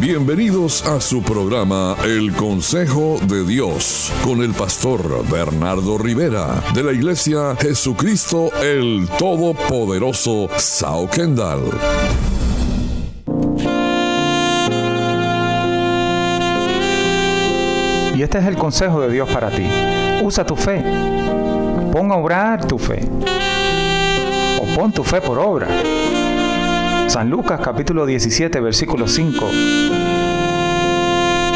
Bienvenidos a su programa El Consejo de Dios con el pastor Bernardo Rivera de la Iglesia Jesucristo el Todopoderoso Sao Kendall. Y este es el consejo de Dios para ti. Usa tu fe. Pon a obrar tu fe. O pon tu fe por obra. San Lucas capítulo 17 versículo 5.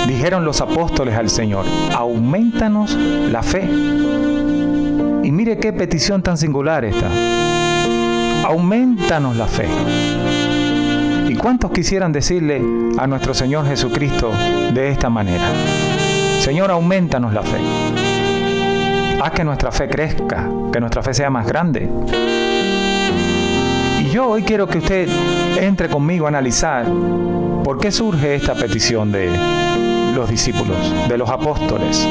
Dijeron los apóstoles al Señor, aumentanos la fe. Y mire qué petición tan singular esta. Aumentanos la fe. ¿Y cuántos quisieran decirle a nuestro Señor Jesucristo de esta manera? Señor, aumentanos la fe. Haz que nuestra fe crezca, que nuestra fe sea más grande. Y yo hoy quiero que usted entre conmigo a analizar por qué surge esta petición de los discípulos, de los apóstoles.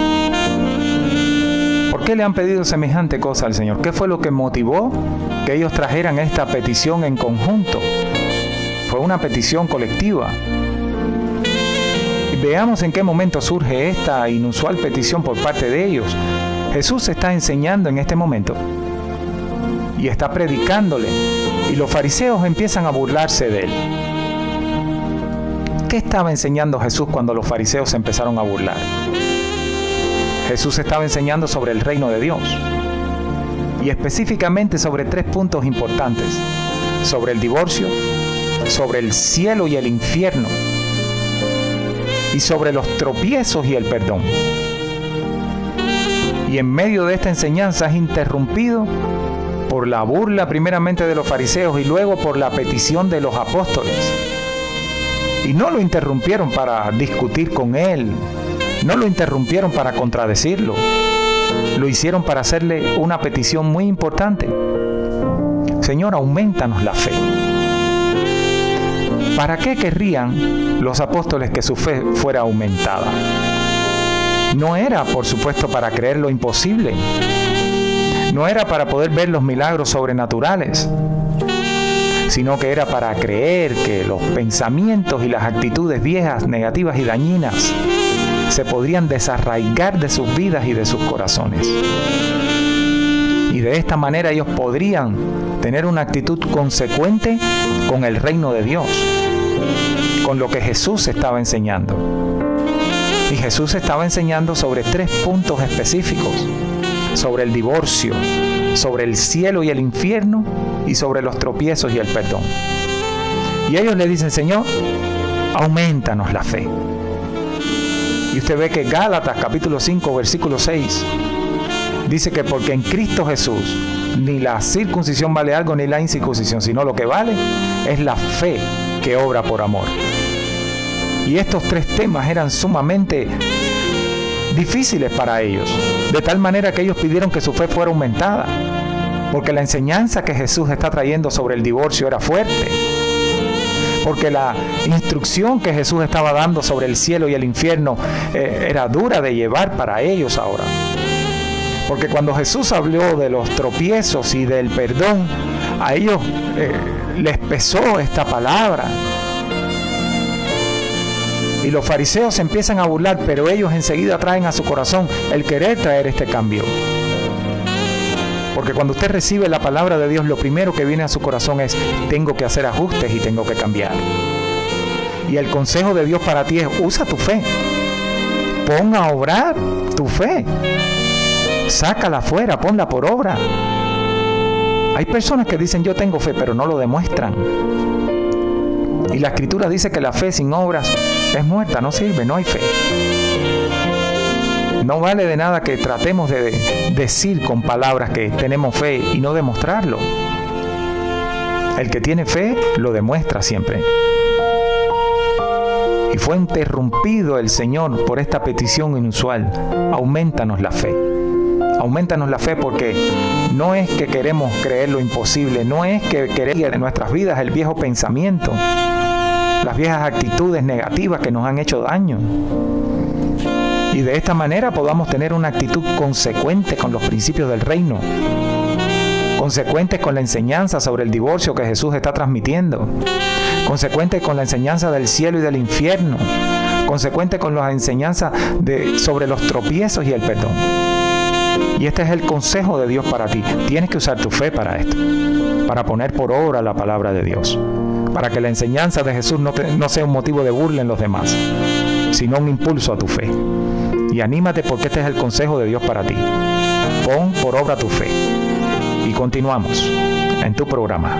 ¿Por qué le han pedido semejante cosa al Señor? ¿Qué fue lo que motivó que ellos trajeran esta petición en conjunto? Fue una petición colectiva. Veamos en qué momento surge esta inusual petición por parte de ellos. Jesús está enseñando en este momento y está predicándole y los fariseos empiezan a burlarse de él. ¿Qué estaba enseñando Jesús cuando los fariseos empezaron a burlar? Jesús estaba enseñando sobre el reino de Dios y específicamente sobre tres puntos importantes, sobre el divorcio, sobre el cielo y el infierno y sobre los tropiezos y el perdón. Y en medio de esta enseñanza es interrumpido por la burla primeramente de los fariseos y luego por la petición de los apóstoles. Y no lo interrumpieron para discutir con él, no lo interrumpieron para contradecirlo, lo hicieron para hacerle una petición muy importante. Señor, aumentanos la fe. ¿Para qué querrían los apóstoles que su fe fuera aumentada? No era, por supuesto, para creer lo imposible. No era para poder ver los milagros sobrenaturales, sino que era para creer que los pensamientos y las actitudes viejas, negativas y dañinas se podrían desarraigar de sus vidas y de sus corazones. Y de esta manera ellos podrían tener una actitud consecuente con el reino de Dios, con lo que Jesús estaba enseñando. Y Jesús estaba enseñando sobre tres puntos específicos, sobre el divorcio, sobre el cielo y el infierno y sobre los tropiezos y el perdón. Y ellos le dicen, Señor, aumentanos la fe. Y usted ve que Gálatas capítulo 5 versículo 6 dice que porque en Cristo Jesús ni la circuncisión vale algo ni la incircuncisión, sino lo que vale es la fe que obra por amor. Y estos tres temas eran sumamente difíciles para ellos, de tal manera que ellos pidieron que su fe fuera aumentada, porque la enseñanza que Jesús está trayendo sobre el divorcio era fuerte, porque la instrucción que Jesús estaba dando sobre el cielo y el infierno eh, era dura de llevar para ellos ahora. Porque cuando Jesús habló de los tropiezos y del perdón, a ellos eh, les pesó esta palabra. Y los fariseos empiezan a burlar, pero ellos enseguida traen a su corazón el querer traer este cambio. Porque cuando usted recibe la palabra de Dios, lo primero que viene a su corazón es, tengo que hacer ajustes y tengo que cambiar. Y el consejo de Dios para ti es, usa tu fe. Ponga a obrar tu fe. Sácala afuera, ponla por obra. Hay personas que dicen yo tengo fe, pero no lo demuestran. Y la escritura dice que la fe sin obras es muerta, no sirve, no hay fe. No vale de nada que tratemos de decir con palabras que tenemos fe y no demostrarlo. El que tiene fe lo demuestra siempre. Y fue interrumpido el Señor por esta petición inusual. Aumentanos la fe. Aumentanos la fe porque no es que queremos creer lo imposible, no es que queremos en nuestras vidas el viejo pensamiento, las viejas actitudes negativas que nos han hecho daño. Y de esta manera podamos tener una actitud consecuente con los principios del reino, consecuentes con la enseñanza sobre el divorcio que Jesús está transmitiendo, consecuente con la enseñanza del cielo y del infierno, consecuente con las enseñanzas de, sobre los tropiezos y el perdón. Y este es el consejo de Dios para ti. Tienes que usar tu fe para esto, para poner por obra la palabra de Dios, para que la enseñanza de Jesús no, sea un motivo de burla en los demás, sino un impulso a tu fe. Y anímate porque este es el consejo de Dios para ti. Pon por obra tu fe. Y continuamos en tu programa.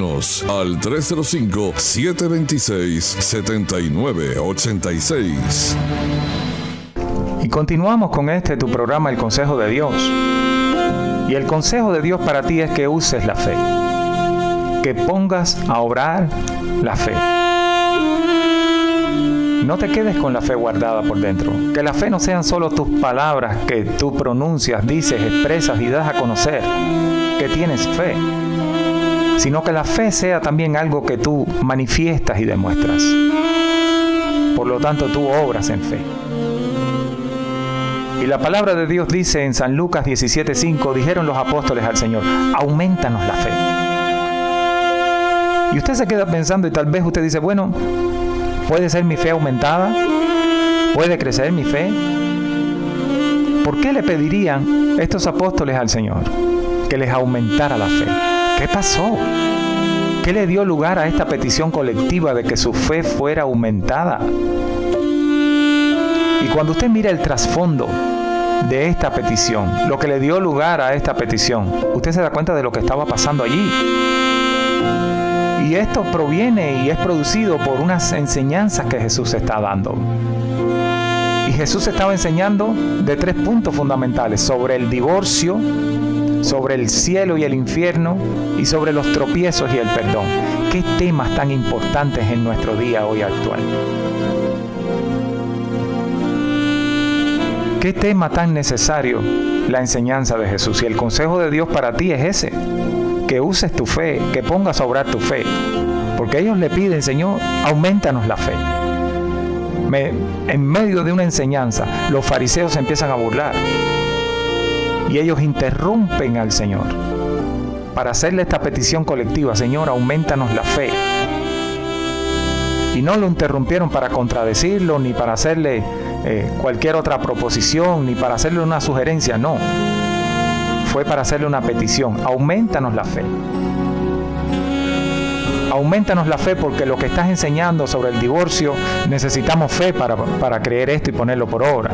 Al 305-726-7986. Y continuamos con este tu programa El Consejo de Dios. Y el consejo de Dios para ti es que uses la fe, que pongas a obrar la fe. No te quedes con la fe guardada por dentro. Que la fe no sean solo tus palabras que tú pronuncias, dices, expresas y das a conocer que tienes fe sino que la fe sea también algo que tú manifiestas y demuestras. Por lo tanto, tú obras en fe. Y la palabra de Dios dice en San Lucas 17:5, dijeron los apóstoles al Señor, aumentanos la fe. Y usted se queda pensando y tal vez usted dice, bueno, ¿puede ser mi fe aumentada? ¿Puede crecer mi fe? ¿Por qué le pedirían estos apóstoles al Señor que les aumentara la fe? ¿Qué pasó? ¿Qué le dio lugar a esta petición colectiva de que su fe fuera aumentada? Y cuando usted mira el trasfondo de esta petición, lo que le dio lugar a esta petición, usted se da cuenta de lo que estaba pasando allí. Y esto proviene y es producido por unas enseñanzas que Jesús está dando. Y Jesús estaba enseñando de tres puntos fundamentales, sobre el divorcio, sobre el cielo y el infierno y sobre los tropiezos y el perdón. ¿Qué temas tan importantes en nuestro día hoy actual? ¿Qué tema tan necesario la enseñanza de Jesús? Y el consejo de Dios para ti es ese, que uses tu fe, que pongas a obrar tu fe. Porque ellos le piden, Señor, aumentanos la fe. en medio de una enseñanza, los fariseos se empiezan a burlar y ellos interrumpen al Señor para hacerle esta petición colectiva, Señor, aumentanos la fe. Y no lo interrumpieron para contradecirlo, ni para hacerle eh, cualquier otra proposición, ni para hacerle una sugerencia, no. Fue para hacerle una petición, aumentanos la fe. Aumentanos la fe porque lo que estás enseñando sobre el divorcio necesitamos fe para, para creer esto y ponerlo por obra.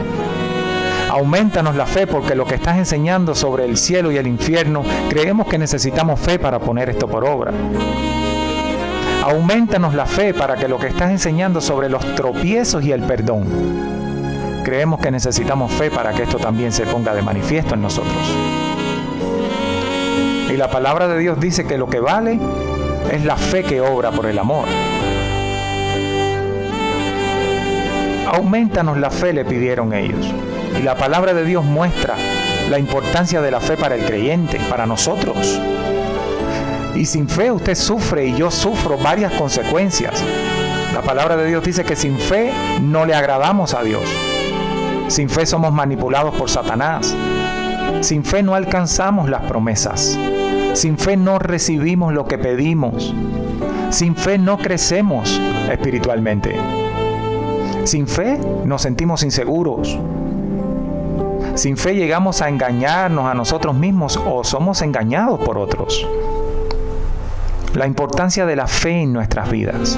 Aumentanos la fe porque lo que estás enseñando sobre el cielo y el infierno, creemos que necesitamos fe para poner esto por obra. Aumentanos la fe para que lo que estás enseñando sobre los tropiezos y el perdón, creemos que necesitamos fe para que esto también se ponga de manifiesto en nosotros. Y la palabra de Dios dice que lo que vale es la fe que obra por el amor. Aumentanos la fe, le pidieron ellos. Y la palabra de Dios muestra la importancia de la fe para el creyente, para nosotros. Y sin fe usted sufre y yo sufro varias consecuencias. La palabra de Dios dice que sin fe no le agradamos a Dios. Sin fe somos manipulados por Satanás. Sin fe no alcanzamos las promesas. Sin fe no recibimos lo que pedimos. Sin fe no crecemos espiritualmente. Sin fe nos sentimos inseguros. Sin fe llegamos a engañarnos a nosotros mismos o somos engañados por otros. La importancia de la fe en nuestras vidas.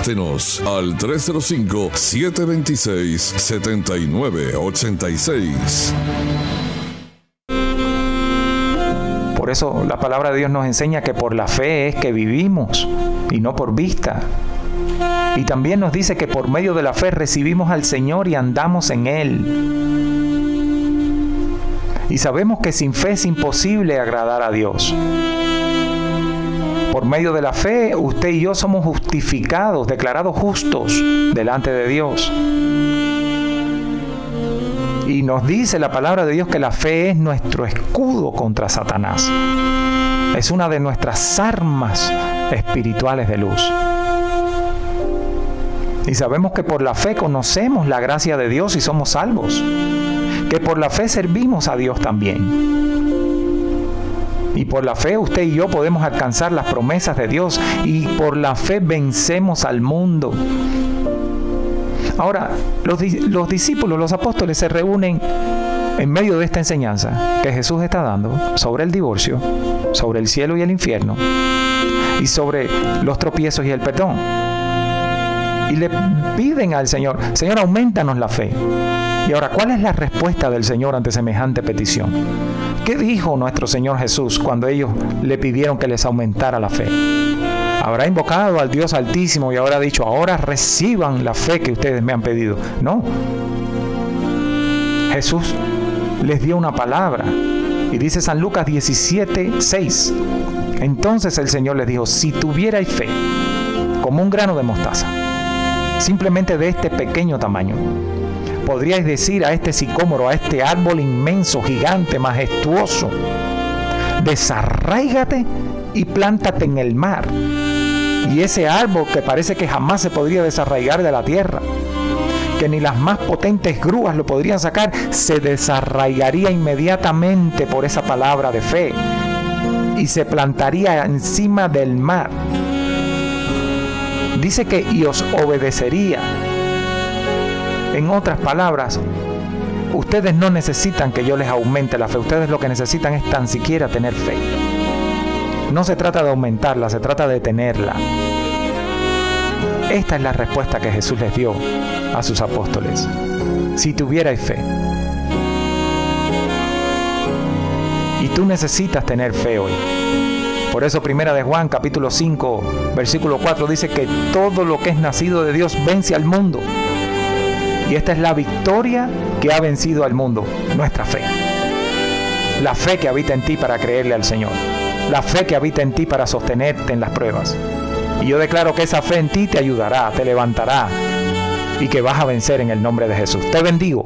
Contáctenos al 305-726-7986. Por eso la palabra de Dios nos enseña que por la fe es que vivimos y no por vista. Y también nos dice que por medio de la fe recibimos al Señor y andamos en Él. Y sabemos que sin fe es imposible agradar a Dios. Por medio de la fe, usted y yo somos justificados, declarados justos delante de Dios. Y nos dice la palabra de Dios que la fe es nuestro escudo contra Satanás. Es una de nuestras armas espirituales de luz. Y sabemos que por la fe conocemos la gracia de Dios y somos salvos. Que por la fe servimos a Dios también. Y por la fe usted y yo podemos alcanzar las promesas de Dios y por la fe vencemos al mundo. Ahora, los, los, discípulos, los apóstoles se reúnen en medio de esta enseñanza que Jesús está dando sobre el divorcio, sobre el cielo y el infierno y sobre los tropiezos y el perdón. Y le piden al Señor, Señor, aumentanos la fe. Y ahora, ¿cuál es la respuesta del Señor ante semejante petición? ¿Qué dijo nuestro Señor Jesús cuando ellos le pidieron que les aumentara la fe? Habrá invocado al Dios Altísimo y habrá dicho, ahora reciban la fe que ustedes me han pedido. No. Jesús les dio una palabra. Y dice San Lucas 17, 6. Entonces el Señor les dijo, si tuvierais fe, como un grano de mostaza, simplemente de este pequeño tamaño, podríais decir a este sicómoro, a este árbol inmenso, gigante, majestuoso, desarraígate y plántate en el mar. Y ese árbol que parece que jamás se podría desarraigar de la tierra, que ni las más potentes grúas lo podrían sacar, se desarraigaría inmediatamente por esa palabra de fe y se plantaría encima del mar. Dice que y os obedecería en otras palabras, ustedes no necesitan que yo les aumente la fe, ustedes lo que necesitan es tan siquiera tener fe. No se trata de aumentarla, se trata de tenerla. Esta es la respuesta que Jesús les dio a sus apóstoles. Si tuvierais fe. Y tú necesitas tener fe hoy. Por eso primera de Juan capítulo 5 versículo 4 dice que todo lo que es nacido de Dios vence al mundo. Y esta es la victoria que ha vencido al mundo, nuestra fe. La fe que habita en ti para creerle al Señor. La fe que habita en ti para sostenerte en las pruebas. Y yo declaro que esa fe en ti te ayudará, te levantará y que vas a vencer en el nombre de Jesús. Te bendigo.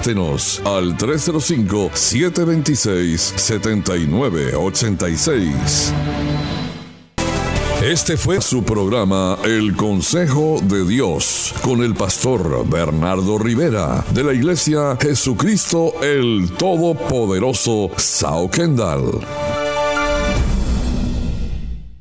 Contáctenos al 305-726-7986. Este fue su programa El Consejo de Dios con el pastor Bernardo Rivera de la iglesia Jesucristo el Todopoderoso Sao Kendall.